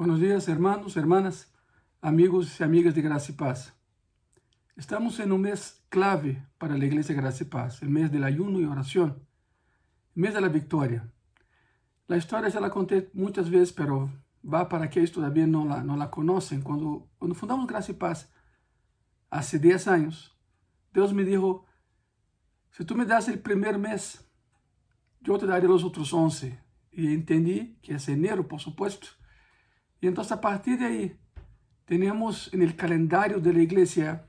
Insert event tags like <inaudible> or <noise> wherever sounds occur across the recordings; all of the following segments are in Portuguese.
Buenos días, hermanos, hermanas, amigos y amigas de Gracia y Paz. Estamos en un mes clave para la Iglesia Gracia y Paz, el mes del ayuno y oración, el mes de la victoria. La historia ya la conté muchas veces, pero va para aquellos todavía no la, no la conocen. Cuando, cuando fundamos Gracia y Paz, hace 10 años, Dios me dijo, si tú me das el primer mes, yo te daré los otros 11. Y entendí que es enero, por supuesto. Y entonces a partir de ahí tenemos en el calendario de la iglesia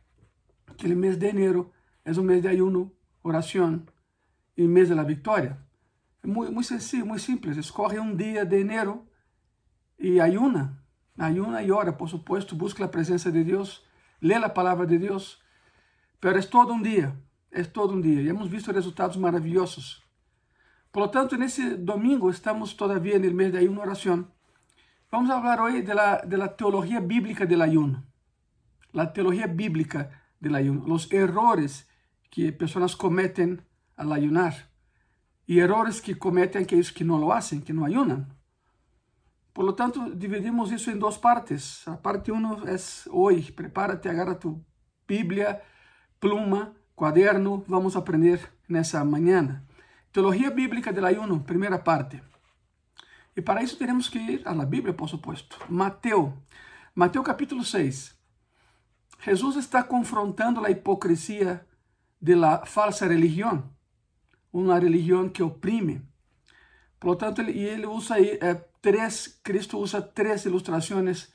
que el mes de enero es un mes de ayuno, oración y mes de la victoria. Muy, muy sencillo, muy simple. Escoge un día de enero y ayuna. Ayuna y ora, por supuesto. Busca la presencia de Dios. Lee la palabra de Dios. Pero es todo un día. Es todo un día. Y hemos visto resultados maravillosos. Por lo tanto, en ese domingo estamos todavía en el mes de ayuno oración. Vamos a hablar hoy de la, teología bíblica del ayuno. La teología bíblica del ayuno. Los errores que personas cometen al ayunar. Y errores que cometen aquellos que no lo hacen, que no ayunan. Por lo tanto, dividimos eso en dos partes. La parte uno es hoy. Prepárate, agarra tu Biblia, pluma, cuaderno. Vamos a aprender en esa mañana. Teología bíblica del ayuno, primera parte. Y para eso tenemos que ir a la Biblia, por supuesto. Mateo, Mateo capítulo 6. Jesús está confrontando la hipocresía de la falsa religión, una religión que oprime. Por lo tanto, y él usa ahí eh, tres, Cristo usa tres ilustraciones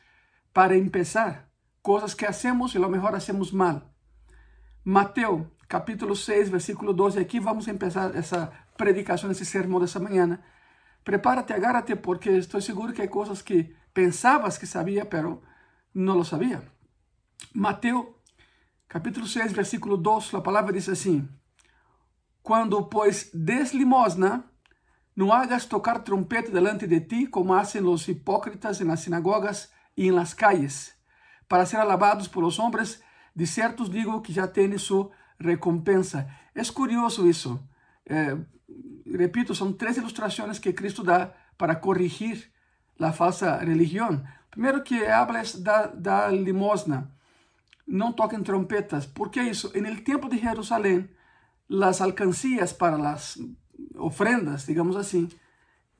para empezar, cosas que hacemos y lo mejor hacemos mal. Mateo capítulo 6, versículo 12, aquí vamos a empezar esa predicación, ese sermón de esta mañana. Prepárate, agárrate, porque estoy seguro que hay cosas que pensabas que sabía, pero no lo sabía. Mateo, capítulo 6, versículo 2, la palabra dice así. Cuando pues des limosna, no hagas tocar trompeta delante de ti como hacen los hipócritas en las sinagogas y en las calles, para ser alabados por los hombres. De ciertos digo que ya tiene su recompensa. Es curioso eso. Eh, repito, son tres ilustraciones que Cristo da para corregir la falsa religión. Primero que habla da, da limosna. No toquen trompetas. ¿Por qué eso? En el templo de Jerusalén, las alcancías para las ofrendas, digamos así,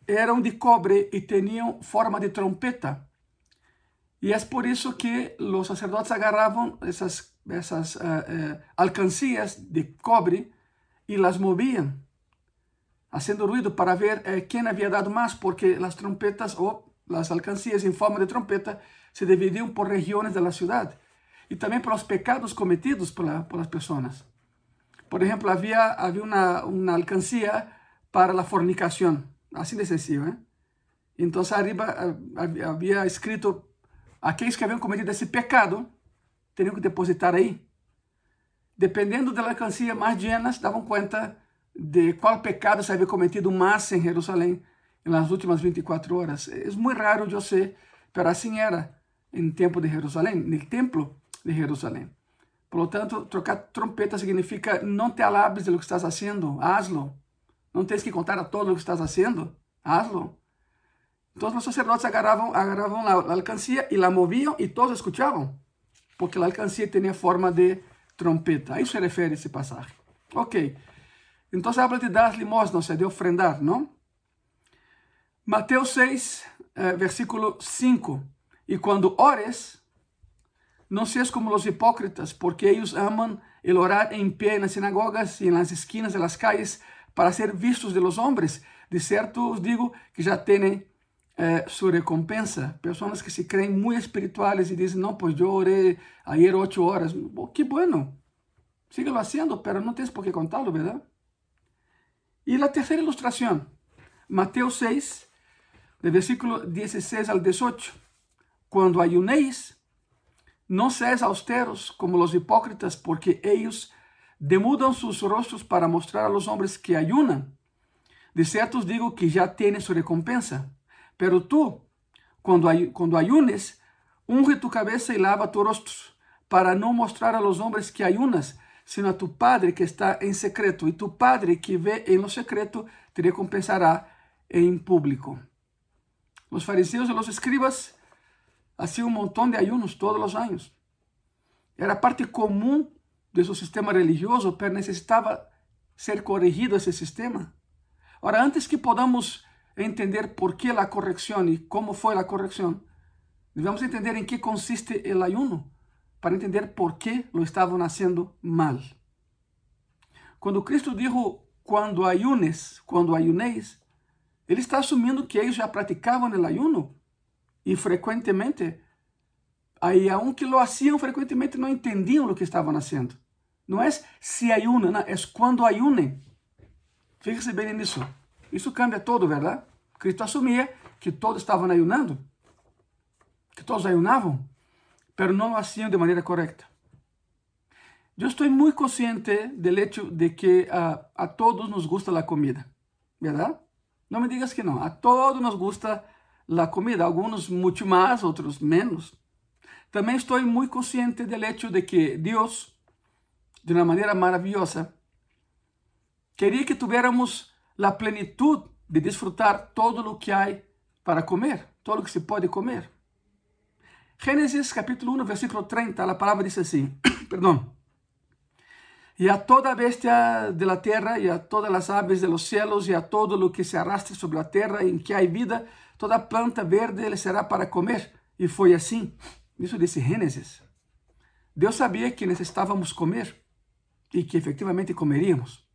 eran de cobre y tenían forma de trompeta. Y es por eso que los sacerdotes agarraban esas, esas uh, uh, alcancías de cobre y las movían, haciendo ruido para ver uh, quién había dado más, porque las trompetas o las alcancías en forma de trompeta se dividían por regiones de la ciudad y también por los pecados cometidos por, la, por las personas. Por ejemplo, había, había una, una, alcancía para la fornicación, así de sencillo. ¿eh? Entonces arriba había escrito aqueles que haviam cometido esse pecado teriam que depositar aí. Dependendo da alcancia mais llenas, davam conta de qual pecado se havia cometido mais em Jerusalém nas últimas 24 horas. É muito raro, eu sei, mas assim era em tempo de Jerusalém, no templo de Jerusalém. Por lo tanto, trocar trompeta significa não te alabes de lo que estás haciendo, hazlo. Não tens que contar a todo lo que estás haciendo, hazlo. Entonces los sacerdotes agarraban la, la, alcancía y la movían y todos escuchaban, porque la alcancía tenía forma de trompeta. A eso se refiere ese pasaje. Ok, entonces habla de dar limosna, o sea, de ofrendar, ¿no? Mateo 6, eh, versículo 5. Y cuando ores, no seas como los hipócritas, porque ellos aman el orar en pie en las sinagogas y en las esquinas de las calles para ser vistos de los hombres. De cierto os digo que ya tienen eh, su recompensa. Personas que se creen muy espirituales y dicen, no, pues yo oré ayer ocho horas. Oh, qué bueno. Síguelo haciendo, pero no tienes por qué contarlo, ¿verdad? Y la tercera ilustración, Mateo 6, de versículo 16 al 18. Cuando ayunéis, no seáis austeros como los hipócritas, porque ellos demudan sus rostros para mostrar a los hombres que ayunan. De cierto os digo que ya tienen su recompensa. Pero tú, cuando, ay, cuando ayunes, unge tu cabeza y lava tu rostro, para no mostrar a los hombres que ayunas, sino a tu Padre que está en secreto. Y tu Padre que ve en lo secreto te recompensará en público. Los fariseos y los escribas hacía un montón de ayunos todos los años. Era parte común de su sistema religioso, pero necesitaba ser corrigido ese sistema. Ahora, antes que podamos entender por qué la corrección y cómo fue la corrección, debemos entender en qué consiste el ayuno para entender por qué lo estaban haciendo mal. Cuando Cristo dijo, cuando ayunes, cuando ayunéis, Ele está assumindo que eles já praticavam o ayuno e frequentemente, aí aunque lo hacían frequentemente não entendiam o que estavam fazendo. Não é se ayunan, é quando ayunem. Fíjese bem nisso. Isso cambia todo, verdade? Cristo assumia que todos estavam ayunando, que todos ayunavam, mas não lo hacían de maneira correta. Eu estou muito consciente do hecho de que uh, a todos nos gusta a comida, verdade? Não me digas que não. A todos nos gusta a comida, alguns muito mais, outros menos. Também estou muito consciente do hecho de que Deus, de uma maneira maravilhosa, queria que tuviéramos a plenitude de desfrutar todo o que há para comer, todo o que se pode comer. Gênesis capítulo 1, versículo 30, a palavra diz assim, perdão, y a toda bestia de la tierra, y a todas las aves de los cielos, y a todo lo que se arrastre sobre la tierra en que hay vida, toda planta verde será para comer. E foi assim. Isso disse Gênesis. Deus sabia que necessitávamos comer e que efetivamente comeríamos.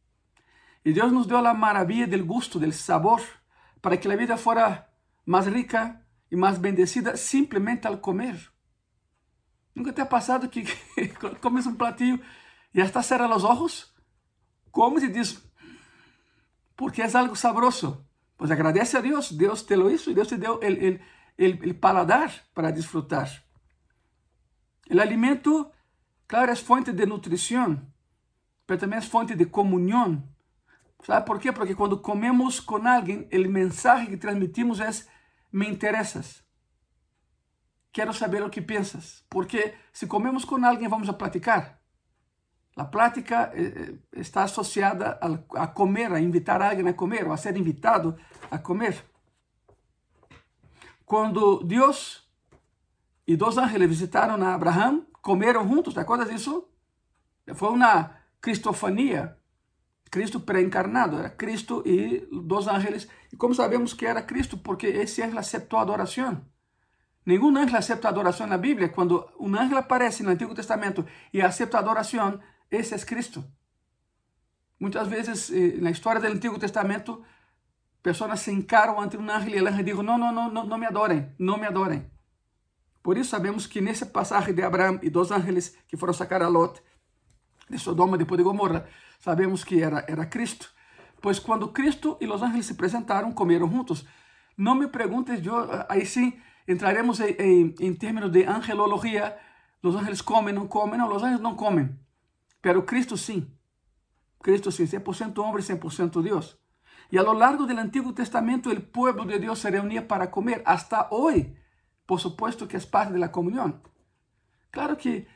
E Deus nos deu a maravilha do gosto, do sabor, para que a vida fora mais rica e mais bendecida simplesmente ao comer. Nunca te ha passado que <laughs> comes um platillo y hasta cerra los ojos, comes y dices, porque es algo sabroso. Pues agradece a Dios, Dios te lo hizo y Dios te dio el, el, el, el paladar para disfrutar. El alimento, claro, es fuente de nutrición, pero también es fuente de comunión. ¿Sabe por qué? Porque cuando comemos con alguien, el mensaje que transmitimos es, me interesas. Quiero saber lo que piensas. Porque si comemos con alguien, vamos a platicar. A plática eh, eh, está associada a, comer, a invitar alguém a comer, ou a ser invitado a comer. Quando Deus e dois ángeles visitaram a Abraão, comeram juntos, ¿te acuerdas disso? Foi uma cristofania, Cristo pré-encarnado, era Cristo e dois ángeles. E como sabemos que era Cristo? Porque esse ángel aceptou a adoração. Nenhum ángel aceita a adoração na Bíblia. Quando um ángel aparece no Antigo Testamento e aceita a adoração, esse é Cristo. Muitas vezes eh, na história do Antigo Testamento, pessoas se encaram ante um anjo e o anjo diz: não, não, não, não me adorem, não me adorem. Por isso sabemos que nesse passagem de Abraão e dos ángeles que foram sacar a Lot de Sodoma depois de Gomorra, sabemos que era, era Cristo. Pois quando Cristo e os ángeles se apresentaram, comeram juntos. Não me perguntes, eu, aí sim entraremos em, em, em termos de angelologia. Os ángeles comem, não comem, não, os ángeles não comem. Pero Cristo sim. Cristo sim, 100% homem, 100% Deus. E a lo largo do Antigo Testamento, o povo de Deus se reunia para comer. Hasta hoje, por supuesto que é parte da comunhão. Claro que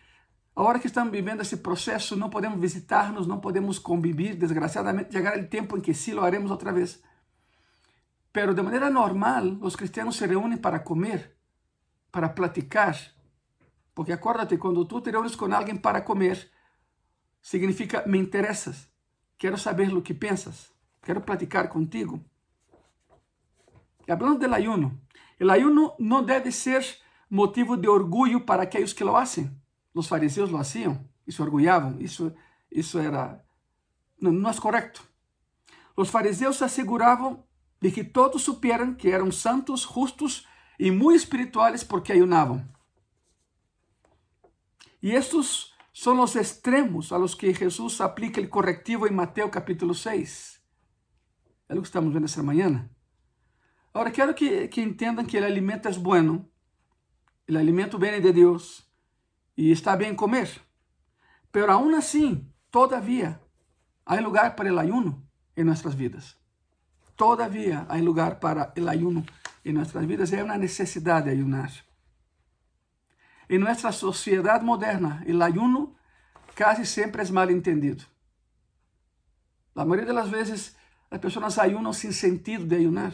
agora que estamos vivendo esse processo, não podemos visitar-nos, não podemos convivir. Desgraciadamente, chegará o tempo em que sim lo haremos outra vez. Pero de maneira normal, os cristianos se reúnem para comer, para platicar. Porque acuérdate, quando tu te reúnes com alguém para comer, significa me interessas, quero saber o que pensas, quero platicar contigo. E hablando del ayuno, ayuno não deve ser motivo de orgulho para aqueles que lo hacen. Os fariseus lo hacían e se. Isso, isso era não, é correto. Os fariseus asseguravam de que todos supieran que eram santos, justos e muito espirituales porque ayunavam. E estes son los extremos a los que Jesús aplica el correctivo en Mateo capítulo 6. É o que estamos vendo essa manhã. Agora, quero que, que entendam que o alimento é bueno, o alimento vem de Deus e está bem comer. Pero aún assim, todavia, há lugar para o ayuno em nossas vidas. Todavia, há lugar para o ayuno em nossas vidas. É uma necessidade ayunar. Em nossa sociedade moderna, o ayuno casi sempre é mal entendido. A maioria das vezes, as pessoas ayunam sem sentido de ayunar.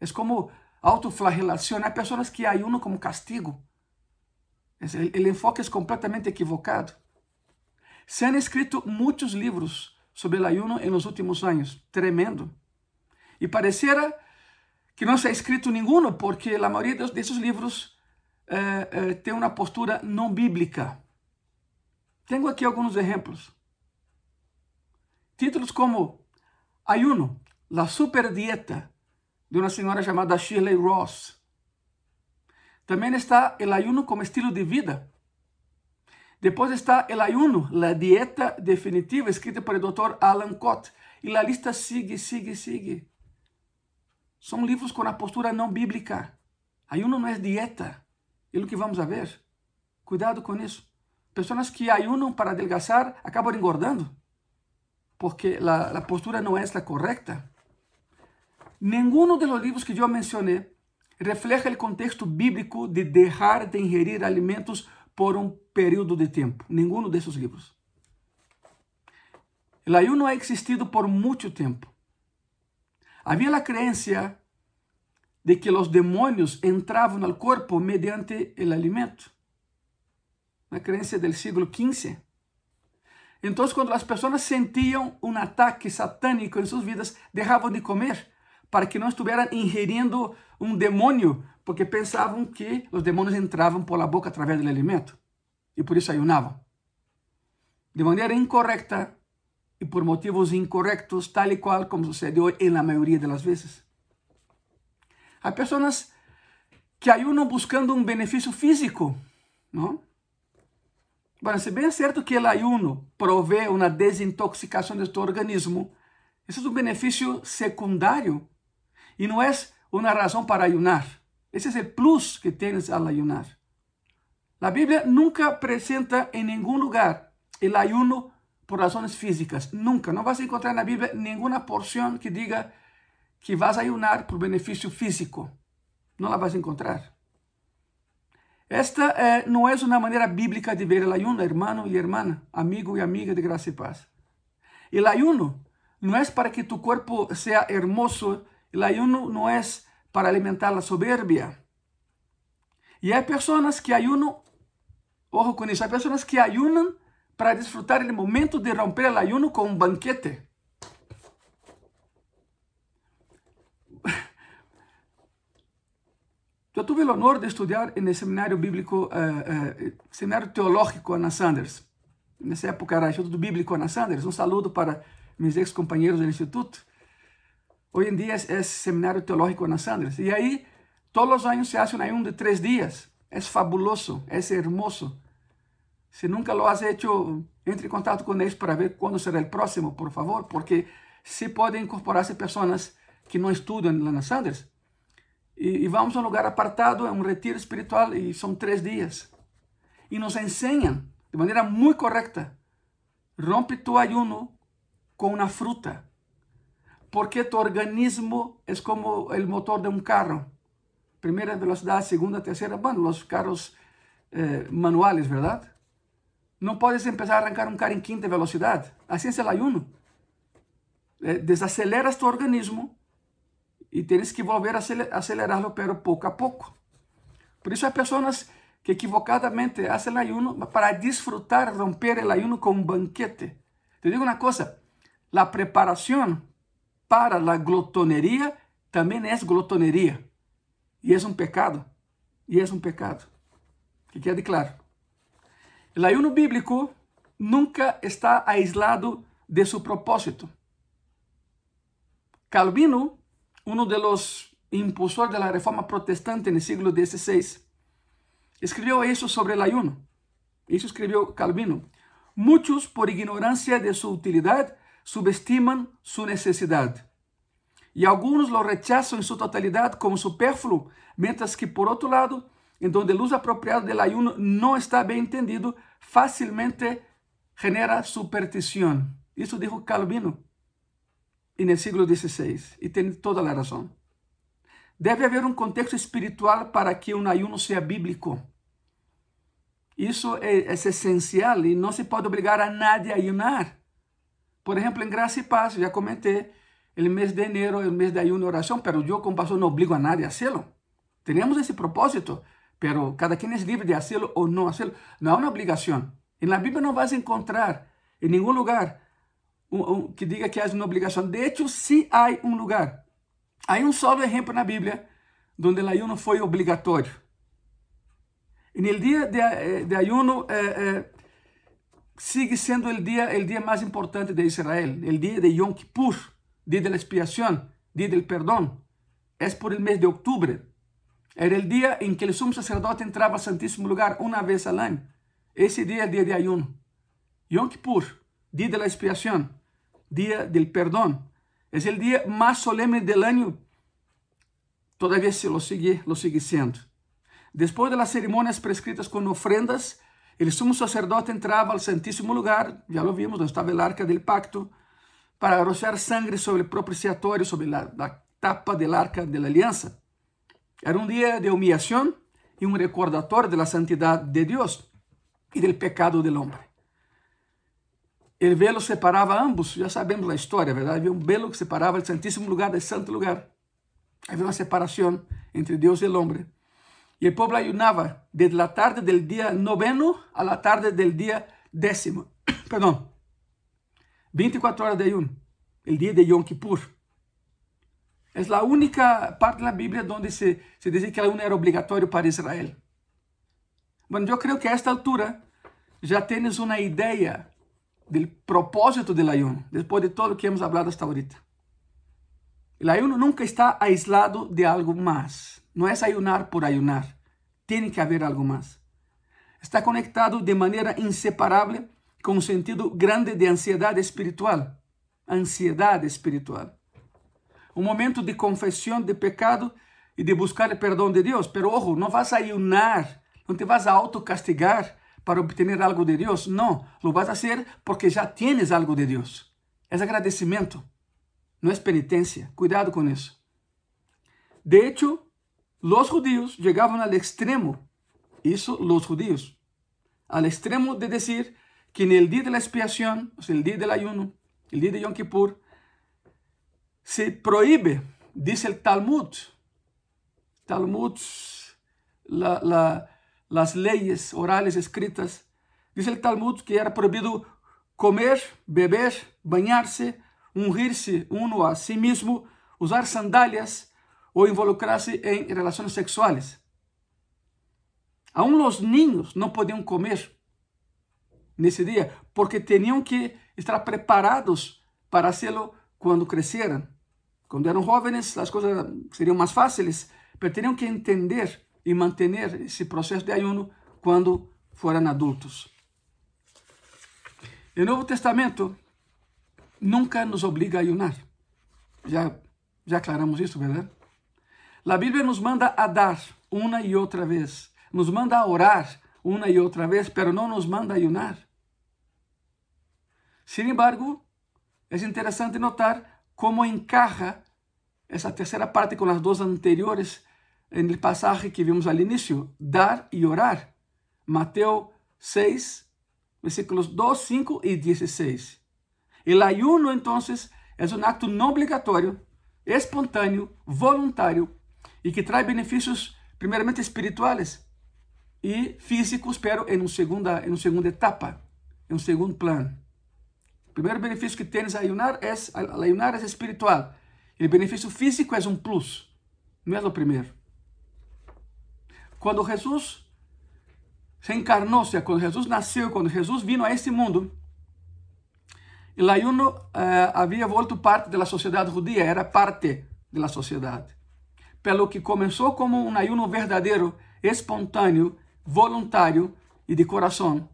É como autoflagelação. Há pessoas que ayunam como castigo. El enfoque es completamente equivocado. Se han escrito muchos libros sobre el ayuno en los últimos años. Tremendo. Y pareciera que no se ha escrito ninguno porque la mayoría de esos libros eh, eh, postura no bíblica. Tengo aquí algunos ejemplos. Títulos como Ayuno, la super dieta de una señora llamada Shirley Ross. También está el ayuno como estilo de vida. Después está el ayuno, la dieta definitiva, escrita por doctor Alan Cott. Y la lista sigue, sigue, sigue. Son livros com a postura não bíblica. Ayuno não é dieta. É o que vamos a ver. Cuidado com isso. Pessoas que ayunam para adelgazar acabam engordando. Porque a postura não é a correta. Nenhum dos livros que eu mencionei refleja o contexto bíblico de deixar de ingerir alimentos por um período de tempo. Nenhum desses livros. O ayuno ha existido por muito tempo. Havia a crença de que os demônios entravam no corpo mediante o alimento. Uma crença do século XV. Então, quando as pessoas sentiam um ataque satânico em suas vidas, deixavam de comer para que não estuvieran ingerindo um demônio, porque pensavam que os demônios entravam por la boca através do alimento e por isso ayunavam. De maneira incorreta e por motivos incorrectos, tal e qual como sucedeu em maioria das vezes. Há pessoas que ayunam buscando um benefício físico, não? Bueno, se bem é certo que o ayuno provê uma desintoxicação de tu organismo, esse é um benefício secundário e não é uma razão para ayunar. Esse é o plus que tens ao ayunar. A Bíblia nunca apresenta em nenhum lugar o ayuno por razões físicas. Nunca. Não vas encontrar na Bíblia nenhuma porção que diga que vas ayunar por benefício físico. Não la vas encontrar. Esta eh, não é uma maneira bíblica de ver o ayuno, hermano e hermana, amigo e amiga de graça e paz. O ayuno não é para que tu corpo seja hermoso, o ayuno não é para alimentar a soberbia. E há pessoas que ayunam, ojo com isso, há pessoas que ayunam para disfrutar o momento de romper o ayuno com um banquete. Eu tive o honor de estudar no seminário bíblico, uh, uh, seminário teológico Ana Sanders. Nessa época era Instituto Bíblico Ana Sanders. Um saludo para meus ex-companheiros do instituto. Hoje em dia é, é seminário teológico Ana Sanders. E aí, todos os anos se hace um ayuno de três dias. É fabuloso, é hermoso. Se nunca lo has hecho, entre em contato com eles para ver quando será o próximo, por favor, porque se podem incorporar-se pessoas que não estudam na Ana Sanders e, e, vamos a um lugar apartado, é um retiro espiritual e são três dias. E nos ensinam de maneira muito correta: rompe tu ayuno com uma fruta, porque tu organismo é como o motor de um carro. Primeira velocidade, segunda, terceira, bueno, os carros eh, manuales, verdade? Não podes começar a arrancar um carro em quinta velocidade. Assim é o ayuno. Eh, desaceleras tu organismo e tens que volver a acelerá-lo, pero pouco a pouco. Por isso há pessoas que equivocadamente fazem ayuno para disfrutar, romper o ayuno com um banquete. Te digo uma coisa, a preparação para a glotoneria também é glotoneria. E é um pecado. E é um pecado. Que quede claro. O ayuno bíblico nunca está aislado de seu propósito. Calvino uno de los impulsores de la reforma protestante en el siglo XVI, escribió eso sobre el ayuno. Eso escribió Calvino. Muchos, por ignorancia de su utilidad, subestiman su necesidad. Y algunos lo rechazan en su totalidad como superfluo, mientras que, por otro lado, en donde el uso apropiado del ayuno no está bien entendido, fácilmente genera superstición. Eso dijo Calvino e no século XVI, e tem toda a razão. Deve haver um contexto espiritual para que um ayuno seja bíblico. Isso é, é essencial e não se pode obrigar a nadie a ayunar. Por exemplo, em Graça e Paz, já comentei, o mês de enero o mês de ayuno e oração, mas eu como pastor não obrigo a nadie a hacerlo. Temos esse propósito pero cada quien es libre de hacerlo o no hacerlo. No hay una obligación. En la Biblia no vas a encontrar en ningún lugar que diga que hay una obligación. De hecho, sí hay un lugar. Hay un solo ejemplo en la Biblia donde el ayuno fue obligatorio. En el día de, eh, ayuno eh, eh, sigue siendo el día, el día más importante de Israel, el día de Yom Kippur, día de la expiación, día del perdón. Es por el mes de octubre. Era el día en que el sumo sacerdote entraba al Santísimo Lugar una vez al año. Ese día es día de ayuno. Yom Kippur, día de la expiación, día del perdón. Es el día más solemne del año. Todavía se lo sigue, lo sigue siendo. Después de las ceremonias prescritas con ofrendas, el sumo sacerdote entraba al santísimo lugar, ya lo vimos, donde estaba el arca del pacto, para rociar sangre sobre el propiciatorio, sobre la, tapa del arca de la alianza. Era un día de humillación y un recordatorio de la santidad de Dios y del pecado del hombre. El velo separaba ambos, ya sabemos la historia, ¿verdad? Había un velo que separaba el santísimo lugar del santo lugar. Había una separación entre Dios y el hombre. Y el pueblo ayunaba desde la tarde del día noveno a la tarde del día décimo. <coughs> Perdón. 24 horas de ayuno. El día de Yom Kippur. Es la única parte de la donde se, se que el ayuno era obligatorio para Israel. Bueno, yo creo que a esta altura ya tienes una idea del propósito del ayuno, después de todo lo que hemos hablado hasta ahorita. El ayuno nunca está aislado de algo más. No es ayunar por ayunar. Tiene que haber algo más. Está conectado de manera inseparable con un sentido grande de ansiedad espiritual. Ansiedad espiritual. Un momento de confesión de pecado y de buscar el perdón de Dios. Pero ojo, no vas a ayunar, no te vas a autocastigar para obtener algo de Dios. No, lo vas a hacer porque ya tienes algo de Dios. Es agradecimiento, no es penitencia. Cuidado con eso. De hecho, los judíos llegaban al extremo, eso los judíos, al extremo de decir que en el día de la expiación, o sea, el día del ayuno, el día de Yom Kippur, se prohíbe, dice el Talmud, Talmud, la, la, las leyes orales escritas, dice el Talmud que era prohibido comer, beber, bañarse, ungirse uno a sí mismo, usar sandalias o involucrarse en relaciones sexuales. Aún los niños no podían comer nesse dia, porque tinham que estar preparados para hacerlo quando cresceram. Quando eram jovens, as coisas seriam mais fáceis, mas tinham que entender e manter esse processo de ayuno quando foram adultos. O Novo Testamento nunca nos obriga a ayunar. Já, já aclaramos isso, verdade? A Bíblia nos manda a dar uma e outra vez, nos manda a orar uma e outra vez, pero não nos manda a ayunar. Sin embargo, é interessante notar como encaja essa terceira parte com as duas anteriores el pasaje que vimos al inicio, dar y orar. Mateo 6, versículos 2, 5 y 16. El ayuno entonces es un acto no obligatorio, espontáneo, voluntario y que trae beneficios primeramente espirituales y físicos, pero en, un segunda, en una segunda etapa, en un segundo plan. El primer beneficio que tienes al ayunar es, al ayunar es espiritual. El beneficio físico es un plus, no es lo primero. Quando Jesus se encarnou, ou seja, quando Jesus nasceu, quando Jesus vino a este mundo, o ayuno uh, havia volto parte da sociedade judia, era parte da sociedade. Pelo que começou como um ayuno verdadeiro, espontâneo, voluntário e de coração,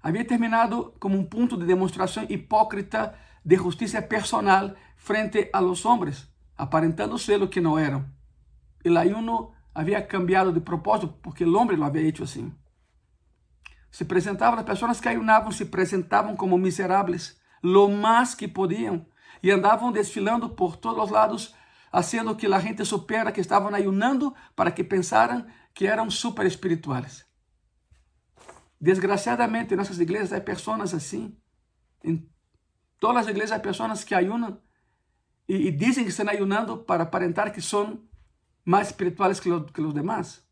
havia terminado como um ponto de demonstração hipócrita de justiça personal frente a los hombres, aparentando ser o que não eram. O ayuno havia cambiado de propósito porque o homem lo havia hecho assim. Se presentavam as pessoas que ayunavam, se presentavam como miseráveis, lo mais que podiam, e andavam desfilando por todos os lados, haciendo que a gente supera que estavam ayunando para que pensaran que eram super espirituais. Desgraciadamente, em nossas igrejas há pessoas assim. Em todas as igrejas há pessoas que ayunam e, e dizem que estão ayunando para aparentar que são mais espirituais que, lo, que os demais.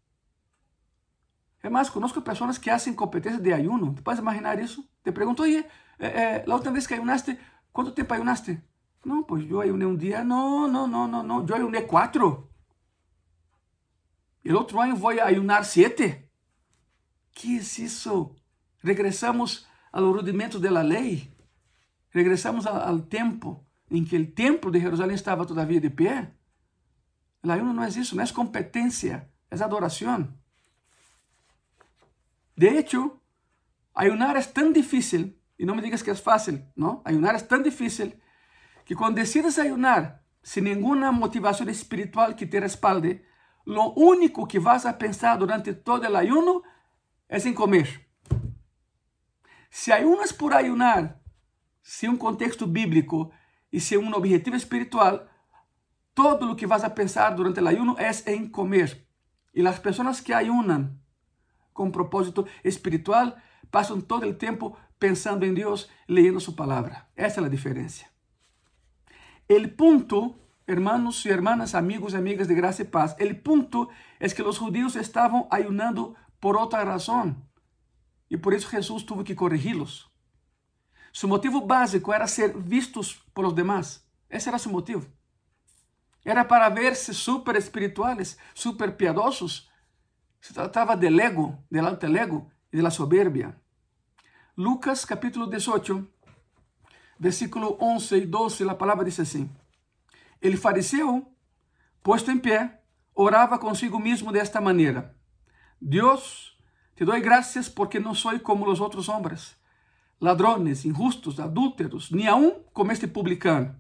É mais, conozco pessoas que hacen competencias de ayuno. ¿Te puedes imaginar eso? Te pregunto, oye, eh, eh, la última vez que ayunaste, ¿cuánto tiempo ayunaste? No, pues yo ayuné un día. No, no, no, no, no. Yo ayuné cuatro. El otro año voy a ayunar siete. ¿Qué es eso? Regresamos a los rudimentos de la ley. Regresamos a, al tiempo que el templo de Jerusalén estaba todavía de pie. El ayuno no es eso, no es competencia, es adoración. De hecho, ayunar es tan difícil, y no me digas que es fácil, ¿no? Ayunar es tan difícil que cuando decides ayunar sin ninguna motivación espiritual que te respalde, lo único que vas a pensar durante todo el ayuno es en comer. Si ayunas por ayunar, sin un contexto bíblico y sin un objetivo espiritual, todo lo que vas a pensar durante el ayuno es en comer. Y las personas que ayunan con propósito espiritual pasan todo el tiempo pensando en Dios, leyendo su palabra. Esa es la diferencia. El punto, hermanos y hermanas, amigos y amigas de gracia y paz, el punto es que los judíos estaban ayunando por otra razón. Y por eso Jesús tuvo que corregirlos. Su motivo básico era ser vistos por los demás. Ese era su motivo. Era para verse súper espirituales, súper piadosos. Se trataba del ego, del alto ego y de la soberbia. Lucas capítulo 18 versículo 11 e 12, a palavra diz assim: Ele fariseu, posto em pé, orava consigo mesmo desta maneira: Deus, te dou graças porque não sou como os outros homens, ladrones, injustos, adúlteros, nem aun como este publicano.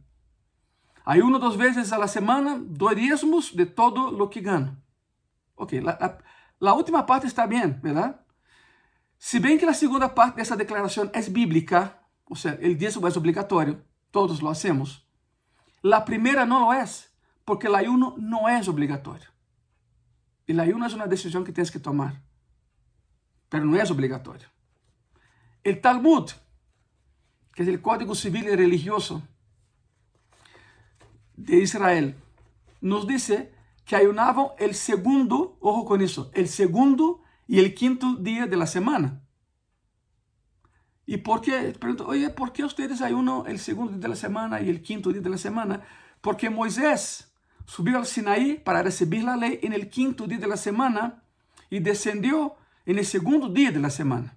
Aí, uma duas vezes a la semana, dou de todo o que ganho. Ok, a última parte está bem, verdade? Se bem que a segunda parte dessa declaração é bíblica, o sea, el diezmo es obligatorio, todos lo hacemos. La primera no lo es, porque el ayuno no es obligatorio. El ayuno es una decisión que tienes que tomar, pero no es obligatorio. El Talmud, que es el Código Civil y Religioso de Israel, nos dice que ayunaban el segundo, ojo con eso, el segundo y el quinto día de la semana. ¿Y por qué? Pregunto, oye, ¿por qué ustedes ayunan el segundo día de la semana y el quinto día de la semana? Porque Moisés subió al Sinaí para recibir la ley en el quinto día de la semana y descendió en el segundo día de la semana.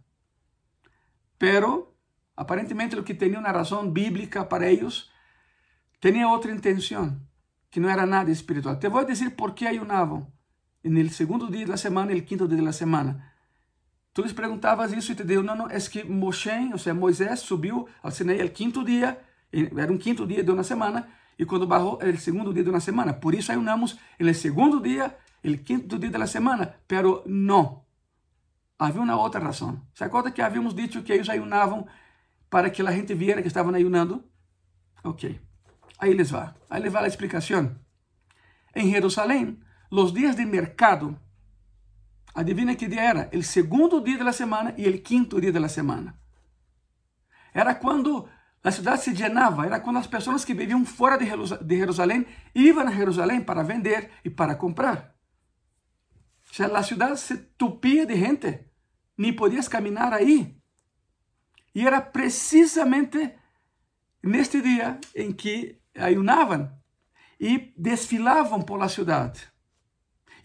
Pero, aparentemente, lo que tenía una razón bíblica para ellos tenía otra intención, que no era nada espiritual. Te voy a decir por qué ayunaban en el segundo día de la semana y el quinto día de la semana. Tu lhes perguntavas isso e te deu, não, não, é que Moshe, ou seja, Moisés subiu ao Sinai o quinto dia, era um quinto dia de uma semana, e quando barrou era o segundo dia de uma semana. Por isso ayunamos no segundo dia, o quinto dia da semana, pero não. Havia uma outra razão. Se acorda que havíamos dito que eles ayunavam para que a gente viera que estavam ayunando? Ok. Aí les va. Aí les va a explicação. Em Jerusalém, os dias de mercado Adivina que dia era? O segundo dia da semana e o quinto dia da semana. Era quando a cidade se llenava, era quando as pessoas que viviam fora de Jerusalém iam a Jerusalém para vender e para comprar. O sea, a cidade se tupia de gente, nem podias caminhar aí. E era precisamente neste dia em que ayunavam e desfilavam por la cidade.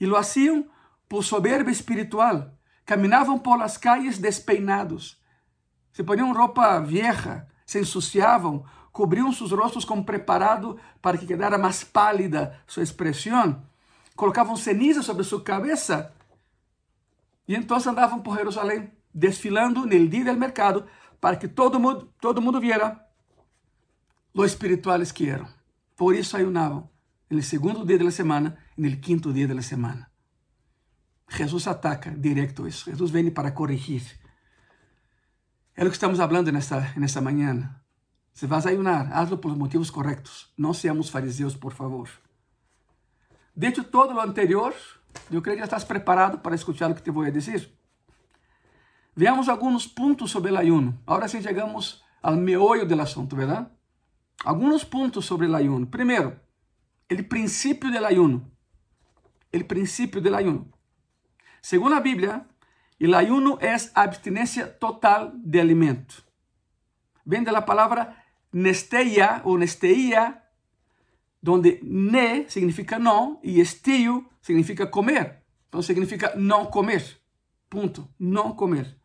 E lo haciam por soberbia espiritual, caminavam por las calles despeinados, se poniam roupa vieja, se ensuciavam, cobriam seus rostos com preparado para que quedara mais pálida sua expressão, colocavam ceniza sobre sua cabeça e então andavam por Jerusalém, desfilando no dia do mercado para que todo mundo, todo mundo viera lo espirituales que eram. Por isso ayunavam no segundo dia da semana e no quinto dia da semana. Jesus ataca directo isso. Jesus vem para corrigir. É o que estamos falando nesta, nesta manhã. Se vas a ayunar, hazlo por motivos correctos. Não seamos fariseus, por favor. Dicho todo lo anterior, eu creio que já estás preparado para escuchar o que te vou dizer. Veamos alguns pontos sobre o ayuno. Agora sim chegamos ao meollo do assunto, verdade? Alguns pontos sobre o ayuno. Primeiro, o princípio do ayuno. O princípio do ayuno. Según la Biblia, El ayuno es abstinencia total de alimento. Vem de la palabra nesteia o nesteia, donde ne significa no y estio significa comer. Entonces significa no comer. Punto. No comer.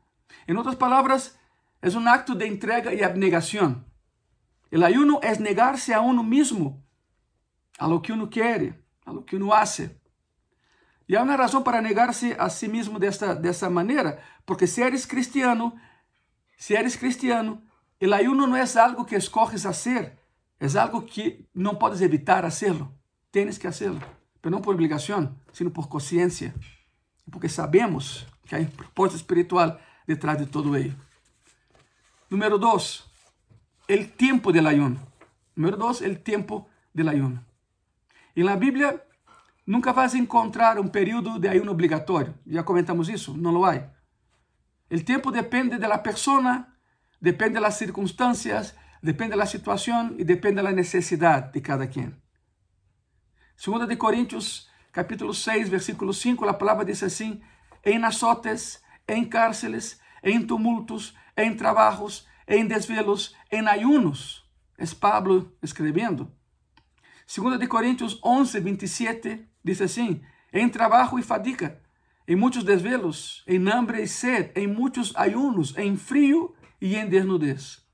En otras palabras, es un acto de entrega y abnegación. El ayuno es negarse a uno mismo, a lo que uno quiere, a lo que uno hace. E há uma razão para negar-se a si mesmo dessa, dessa maneira, porque se eres cristiano, se eres cristiano, o ayuno não é algo que escoges fazer, é algo que não podes evitar hacerlo. Tienes que hacerlo, pero não por obrigação, sino por consciência, porque sabemos que há um propósito espiritual detrás de todo ello. Número dois, o tempo del ayuno. Número dois, o tempo del ayuno. E na Bíblia Nunca vas encontrar um período de ayuno obrigatório. Já comentamos isso? Não há. O tempo depende da pessoa, depende das circunstâncias, depende da situação e depende da necessidade de cada quem. Segunda de Coríntios, capítulo 6, versículo 5, a palavra diz assim: em azotes, em cárceles, em tumultos, em trabalhos, em desvelos, em ayunos. É Pablo escrevendo. Segunda de Coríntios 11, 27, Dice assim: em trabalho e fadiga, em muitos desvelos, em hambre e sed, em muitos ayunos, em frio e em desnudez.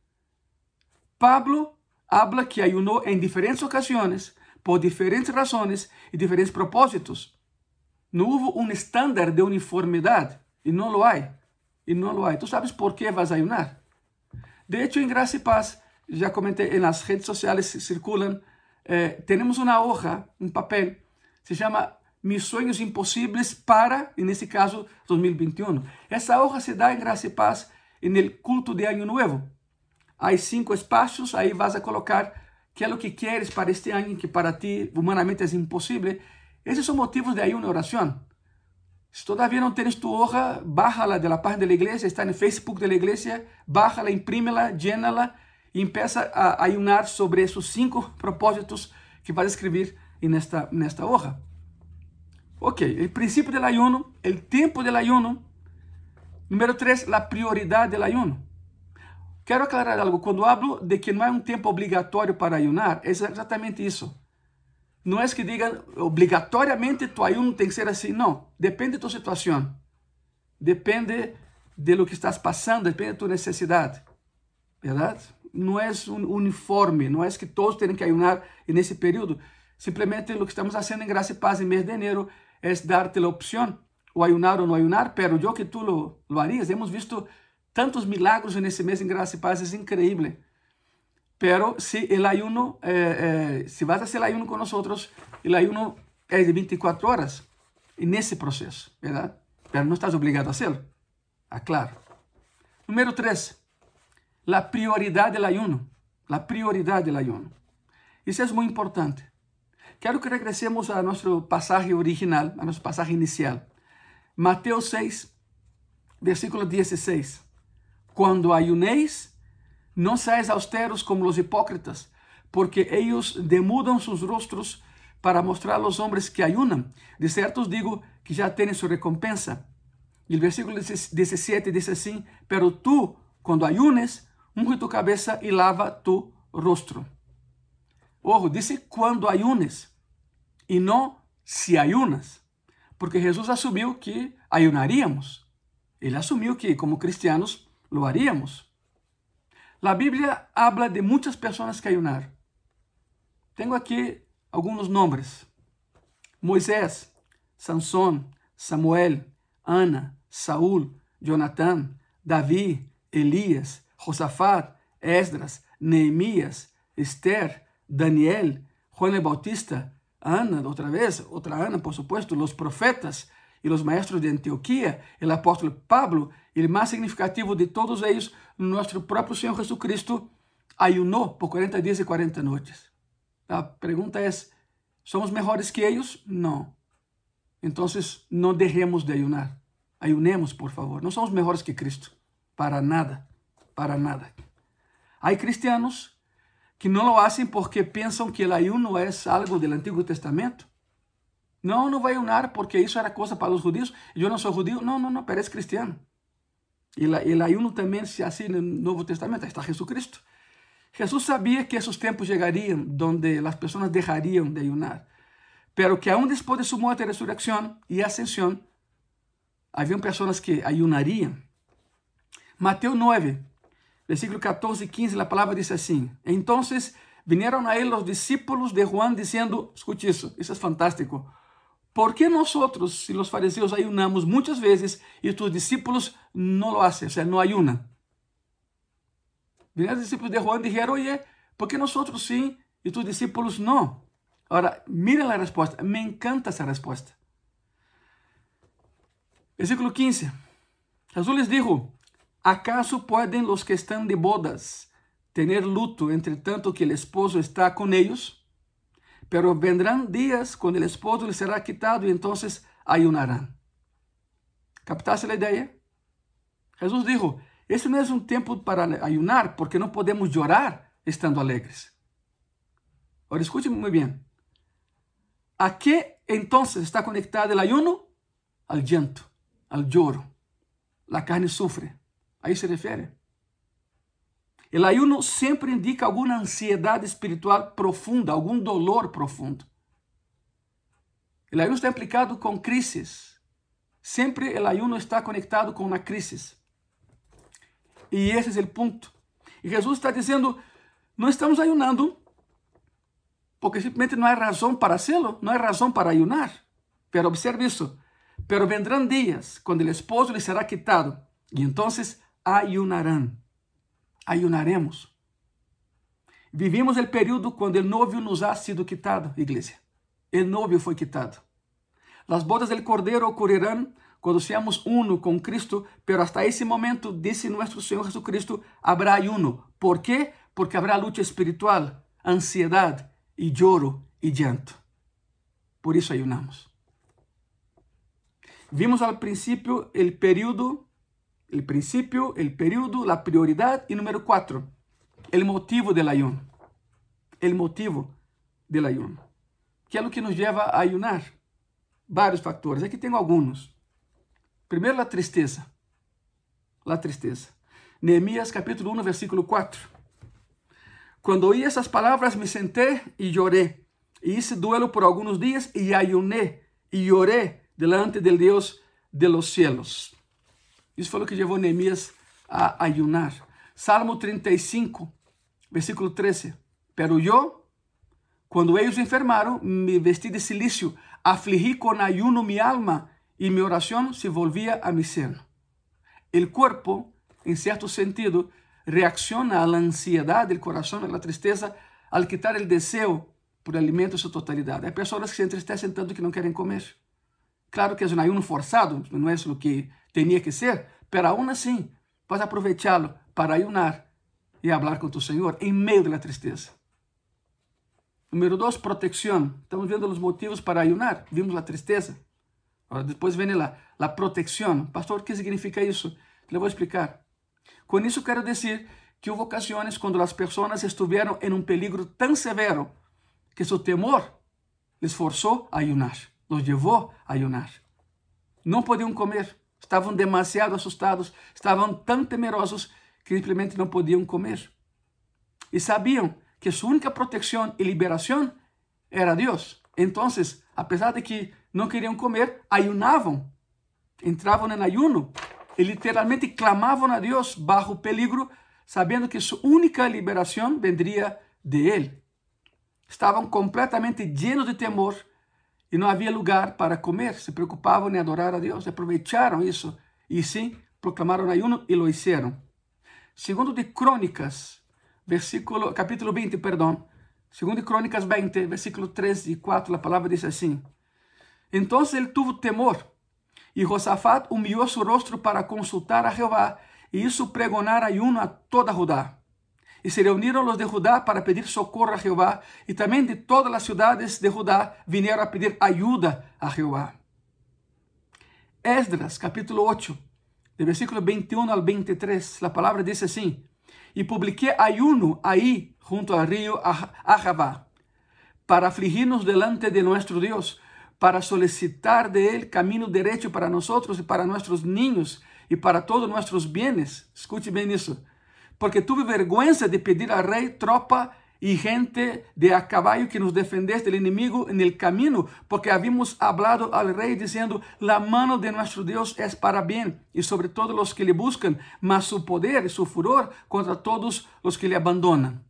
Pablo habla que ayunou em diferentes ocasiões, por diferentes razões e diferentes propósitos. Não houve um estándar de uniformidade, e não lo há. E não lo há. Tu sabes por que vas ayunar? De hecho, em Graça e Paz, já comentei, nas redes sociais circulam, eh, temos uma hoja, um papel, se chama Mis Sonhos Impossíveis para, nesse caso, 2021. Essa hoja se dá em Graça e Paz no culto de Ano Novo. Há cinco espaços, aí vas a colocar que é o que queres para este ano, que para ti humanamente é impossível. Esses são motivos de ayuno e oração. Se todavia não tens tu hoja, bájala de la página da igreja, está no Facebook da igreja, bájala, imprímela, llénala e empieza a ayunar sobre esses cinco propósitos que vas a escrever nesta, nesta hoja. Ok, el principio del ayuno, el tiempo del ayuno. Número tres, la prioridad del ayuno. Quero aclarar algo. Quando hablo de que não é um tempo obrigatório para ayunar, é exatamente isso. Não é que diga obrigatoriamente tu ayuno tem que ser assim. Não. Depende de tua situação. Depende de lo que estás passando, depende de tua necessidade. Verdade? Não é uniforme, não é que todos têm que ayunar nesse período. Simplemente lo que estamos haciendo en Gracia y Paz en mes de enero es darte la opción, o ayunar o no ayunar, pero yo que tú lo, lo harías. Hemos visto tantos milagros en ese mes en Gracia y Paz, es increíble. Pero si el ayuno, eh, eh, si vas a hacer el ayuno con nosotros, el ayuno es de 24 horas en ese proceso, ¿verdad? Pero no estás obligado a hacerlo. Aclaro. Número 3. La prioridad del ayuno. La prioridad del ayuno. Isso é muito importante. Quero que regressemos a nosso passagem original, a nosso passagem inicial. Mateus 6, versículo 16. Quando ayunéis, não seáis austeros como os hipócritas, porque eles demudam seus rostros para mostrar aos homens que ayunam. De certo os digo que já têm sua recompensa. E o versículo 17 diz assim: Pero tu, quando ayunes, unge tu cabeça e lava tu rostro. Ojo, disse quando ayunes e não se ayunas, porque Jesus assumiu que ayunaríamos. Ele assumiu que como cristianos lo haríamos. A Bíblia habla de muitas pessoas que ayunaram. Tenho aqui alguns nomes: Moisés, Sansón, Samuel, Ana, Saúl, Jonathan, Davi, Elias, Josafat, Esdras, Neemias, Esther, Daniel, Juan el Bautista, Ana, otra vez, otra Ana, por supuesto, los profetas y los maestros de Antioquía, el apóstol Pablo, el más significativo de todos ellos, nuestro propio Señor Jesucristo, ayunó por 40 días y 40 noches. La pregunta es, ¿somos mejores que ellos? No. Entonces, no dejemos de ayunar. Ayunemos, por favor. No somos mejores que Cristo. Para nada. Para nada. Hay cristianos que não lo hacen porque pensam que o ayuno é algo do Antigo Testamento. No, no voy a ayunar porque eso era cosa para los judíos. Yo no soy judío. No, no, no, pero es cristiano. Y el ayuno también se hace en el Nuevo Testamento. Ahí está Jesucristo. Jesús sabía que esos tiempos llegarían donde las personas dejarían de ayunar. Pero que aún después de su muerte, resurrección y ascensión, habían personas que ayunarían. Mateo 9, versículo 14 y 15, la palabra dice así. Entonces vinieron a él los discípulos de Juan diciendo, escuche eso, eso es fantástico. ¿Por qué nosotros, si los fariseos ayunamos muchas veces y tus discípulos no lo hacen, o sea, no ayunan? Vinieron los discípulos de Juan y dijeron, oye, ¿por qué nosotros sí y tus discípulos no? Ahora, miren la respuesta, me encanta esa respuesta. Versículo 15. Jesús les dijo, ¿acaso pueden los que están de bodas tener luto entre tanto que el esposo está con ellos? Pero vendrán días cuando el esposo les será quitado y entonces ayunarán. ¿Captaste la idea? Jesús dijo, este no es un tiempo para ayunar porque no podemos llorar estando alegres. Ahora escuchen muy bien. ¿A qué entonces está conectado el ayuno? Al llanto al lloro. La carne sufre. Ahí se refiere. El ayuno siempre indica alguna ansiedad espiritual profunda, algún dolor profundo. El ayuno está implicado con crisis. Siempre el ayuno está conectado con una crisis. Y ese es el punto. Y Jesús está diciendo, no estamos ayunando porque simplemente no hay razón para hacerlo, no hay razón para ayunar. Pero observe eso, pero vendrán días cuando el esposo les será quitado y entonces ayunarán. Ayunaremos. Vivimos el período cuando el novio nos ha sido quitado, iglesia. El novio fue quitado. Las bodas del Cordero ocurrirán cuando seamos uno con Cristo, pero hasta ese momento, dice nuestro Señor Jesucristo, habrá ayuno. ¿Por qué? Porque habrá lucha espiritual, ansiedad y lloro y llanto. Por eso ayunamos. Vimos al principio el periodo, el principio, el periodo, la prioridad y número cuatro, el motivo del ayuno. El motivo del ayuno. ¿Qué es lo que nos lleva a ayunar? Varios factores. Aquí tengo algunos. Primero, la tristeza. La tristeza. Nehemías capítulo 1, versículo 4. Cuando oí esas palabras me senté y lloré. Y hice duelo por algunos días y ayuné y lloré delante del Dios de los cielos. Isso foi o que levou Neemias a ayunar. Salmo 35, versículo 13. Pero yo, quando ellos enfermaram, me vestí de silicio, afligí con ayuno mi alma y mi oración se volvía a mi seno. El cuerpo, en cierto sentido, reacciona a la ansiedad del corazón, a la tristeza, al quitar el deseo por alimento en su totalidad. Hay personas que se entristecen tanto que no quieren comer. Claro que es un ayuno forzado, no es lo que tenía que ser, pero aún así vas a aprovecharlo para ayunar y hablar con tu Señor en medio de la tristeza. Número dos, protección. Estamos viendo los motivos para ayunar. Vimos la tristeza. Ahora después viene la, la protección. Pastor, ¿qué significa eso? Le voy a explicar. Con eso quiero decir que hubo ocasiones cuando las personas estuvieron en un peligro tan severo que su temor les forzó a ayunar los llevó a ayunar. No podían comer, estaban demasiado asustados, estaban tan temerosos que simplemente no podían comer. Y sabían que su única protección y liberación era Dios. Entonces, a pesar de que no querían comer, ayunaban, entraban en ayuno y literalmente clamaban a Dios bajo peligro, sabiendo que su única liberación vendría de Él. Estaban completamente llenos de temor e não havia lugar para comer, se preocupavam em adorar a Deus, aproveitaram isso e sim proclamaram ayuno e lo hicieron. Segundo de Crônicas, versículo, capítulo 20, perdão, segundo de Crônicas 20, versículo 3 e 4, a palavra diz assim: Então ele tuvo temor, e Josafat humilhou seu rosto para consultar a Jeová, e isso pregonar ayuno a toda Judá. Y se reunieron los de Judá para pedir socorro a Jehová, y también de todas las ciudades de Judá vinieron a pedir ayuda a Jehová. Esdras, capítulo 8, de versículo 21 al 23, la palabra dice así, y publiqué ayuno ahí junto al río Ahabá, para afligirnos delante de nuestro Dios, para solicitar de Él camino derecho para nosotros y para nuestros niños y para todos nuestros bienes. Escuche bien eso. Porque tuve vergüenza de pedir al rey tropa y gente de a caballo que nos defendesse del enemigo en el camino, porque habíamos hablado al rey diciendo, la mano de nuestro Dios es para bien y sobre todos los que le buscan, mas su poder y su furor contra todos los que le abandonan.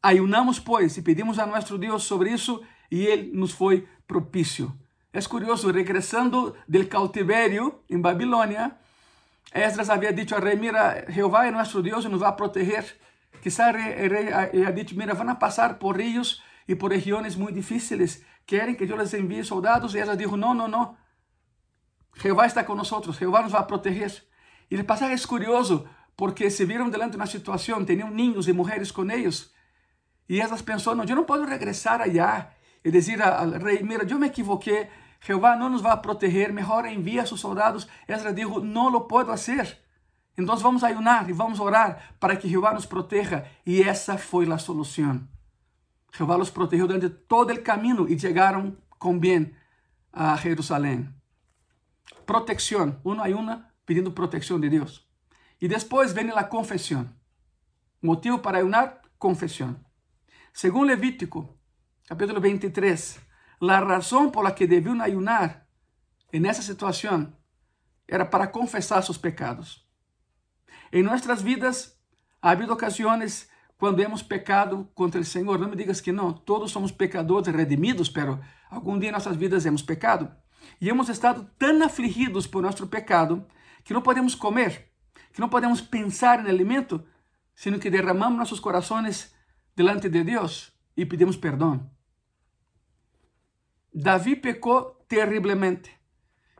Ayunamos pues y pedimos a nuestro Dios sobre eso y él nos fue propicio. Es curioso, regresando del cautiverio en Babilonia, Esdras había dicho al rey, mira, Jehová es nuestro Dios y nos va a proteger. Quizá el rey ha dicho, mira, van a por ríos y por regiones muy difíciles. ¿Quieren que yo les envíe soldados? Y Esdras dijo, no, no, no. Jehová está con nosotros, Jehová nos va a proteger. Y el pasaje es curioso porque se vieron delante de una situación, tenían niños y mujeres con ellos. Y Esdras pensó, no, yo no puedo regresar allá y decir al rey, mira, yo me equivoqué, Jehová no nos va a proteger, mejor envía a sus soldados. Esdras dijo, no lo puedo hacer. Entonces vamos a ayunar y vamos a orar para que Jehová nos proteja. Y esa fue la solución. Jehová los protegió durante todo el camino y llegaron con bien a Jerusalén. Protección. Uno ayuna pidiendo protección de Dios. Y después viene la confesión. Motivo para ayunar, confesión. Según Levítico, capítulo 23, la razón por la que debían ayunar en esa situación era para confesar sus pecados. En nuestras vidas ha habido ocasiones cuando hemos pecado contra el Señor. No me digas que no, todos somos pecadores redimidos, pero algún día en nuestras vidas hemos pecado. Y hemos estado tan afligidos por nuestro pecado que no podemos comer, que no podemos pensar en el alimento, sino que derramamos nuestros corazones delante de Dios y pedimos perdón. Davi pecou terrivelmente.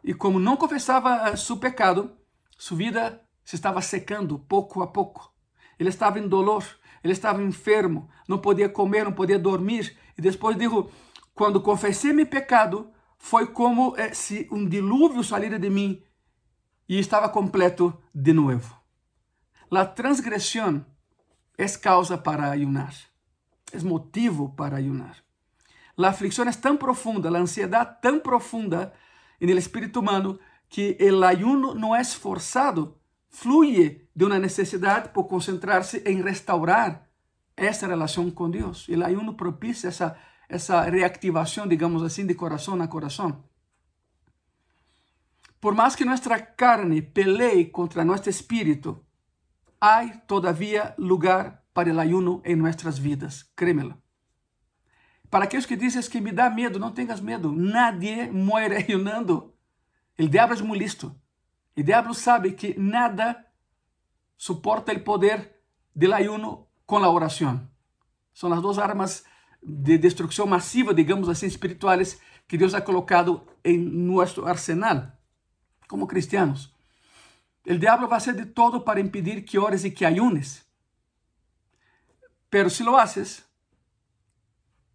E como não confessava eh, seu pecado, sua vida se estava secando pouco a pouco. Ele estava em dolor, ele estava enfermo, não podia comer, não podia dormir. E depois digo, quando confessei meu pecado, foi como eh, se um dilúvio saíra de mim e estava completo de novo. A transgressão é causa para ayunar, é motivo para ayunar. La aflicción es tan profunda, la ansiedad tan profunda en el espíritu humano que el ayuno no es forzado, fluye de una necesidad por concentrarse en restaurar esa relación con Dios. El ayuno propicia esa, esa reactivación, digamos así, de corazón a corazón. Por más que nuestra carne pelee contra nuestro espíritu, hay todavía lugar para el ayuno en nuestras vidas, créemelo. Para aqueles que dizem que me dá medo, não tenhas medo. Nadie muere <laughs> ayunando. O diabo é muito listo. O diabo sabe que nada suporta o poder do ayuno com a oração. São as duas armas de destruição masiva, digamos assim, espirituais que Deus ha colocado em nosso arsenal como cristianos. O diabo vai fazer de todo para impedir que ores e que ayunes. Pero se lo haces,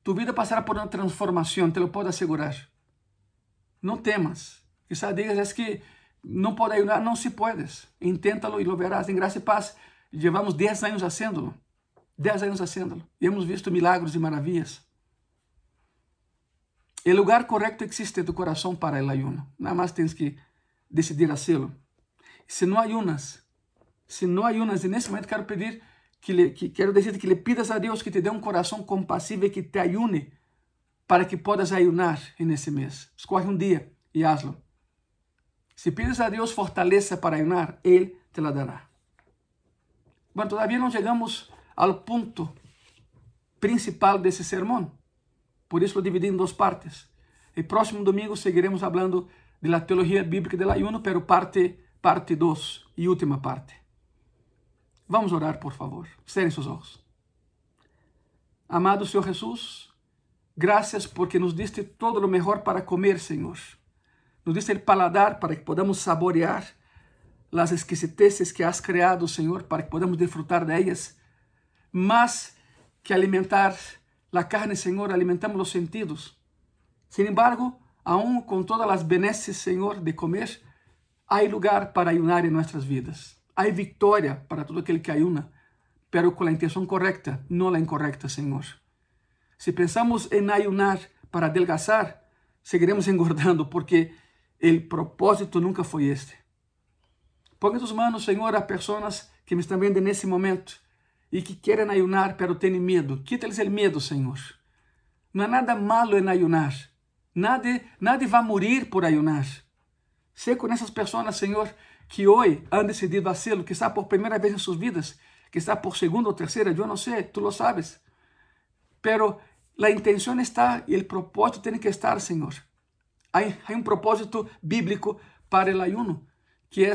Tu vida pasará por uma transformação, te lo puedo asegurar. Não temas. Quizás digas, es que não pode ayudar. Não, se puedes. Inténtalo e lo verás. Em graça e paz, llevamos 10 anos haciéndolo. 10 anos haciéndolo. E hemos visto milagros e maravilhas. O lugar correto existe en tu coração para o ayuno. Nada mais tens que decidir hacerlo. Se não ayunas, se não ayunas, e nesse momento quero pedir que, le, que quero dizer que le pidas a Deus que te dê um coração compassivo e que te ayune para que possas ayunar nesse mês. Escolhe um dia e hazlo. Se pides a Deus fortaleza para ayunar, Ele te la dará. Bom, todavía não chegamos ao ponto principal desse sermão. Por isso lo dividi em duas partes. El próximo domingo seguiremos falando de la teologia bíblica del ayuno, pero parte parte 2 e última parte. Vamos orar, por favor. Cerrem seus olhos. Amado Senhor Jesus, graças porque nos diste todo o melhor para comer, Senhor. Nos diste o paladar para que podamos saborear as exquisiteces que has criado, Senhor, para que podamos disfrutar de ellas. Mas que alimentar a carne, Senhor, alimentamos os sentidos. Sin embargo, aún com todas as benesses, Senhor, de comer, há lugar para ayunar em nossas vidas. Há vitória para todo aquele que ayuna, pero com a intenção correta, não a incorrecta, Senhor. Se pensamos em ayunar para adelgazar, seguiremos engordando porque o propósito nunca foi este. Ponga em tus manos, Senhor, a pessoas que me estão vendo nesse momento e que querem ayunar, pero têm medo. Quita-lhes o medo, Senhor. Não há nada malo em ayunar. Nadie, nadie vai morrer por ayunar. Sei com essas pessoas, Senhor, que hoje han decidido hacerlo, que está por primeira vez em suas vidas, que está por segunda ou terceira, eu não sei, tu lo sabes. Pero a intenção está e o propósito tem que estar, Senhor. Há, um propósito bíblico para o ayuno, que é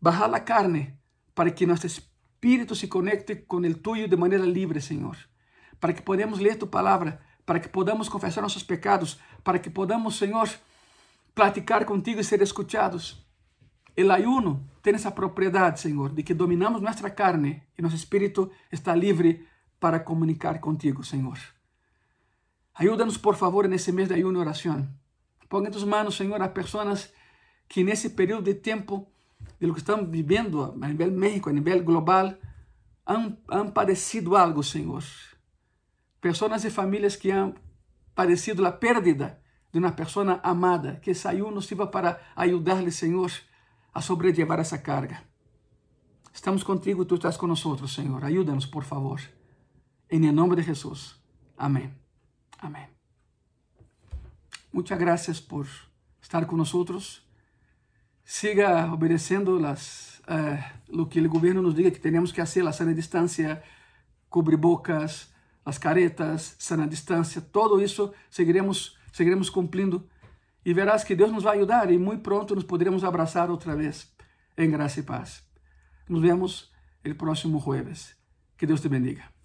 bajar a carne para que nosso espírito se conecte com o tuyo de maneira livre, Senhor. Para que podamos ler tu palavra, para que podamos confessar nossos pecados, para que podamos, Senhor, platicar contigo e ser escutados. O ayuno tem essa propriedade, Senhor, de que dominamos nossa carne e nosso espírito está livre para comunicar contigo, Senhor. Ajuda-nos, por favor, nesse mês de ayuno e oração. Põe em tus manos, Senhor, a pessoas que nesse período de tempo, de lo que estamos vivendo a nível México, a nível global, han, han padecido algo, Senhor. Pessoas e famílias que han padecido a pérdida de uma pessoa amada, que esse ayuno sirva para ajudar-lhe, Senhor, a sobrellevar essa carga. Estamos contigo, tu estás conosco, Senhor. Ajuda-nos, por favor. Em nome de Jesus. Amém. Amém. Muchas gracias por estar con nosotros. Siga obedeciendo las, uh, lo que el gobierno nos diga que tenemos que hacer, la sana distancia, cubrebocas, las caretas, sana distancia, todo isso seguiremos, seguiremos cumprindo. E verás que Deus nos vai ajudar e muito pronto nos poderemos abraçar outra vez em graça e paz. Nos vemos el próximo jueves. Que Deus te bendiga.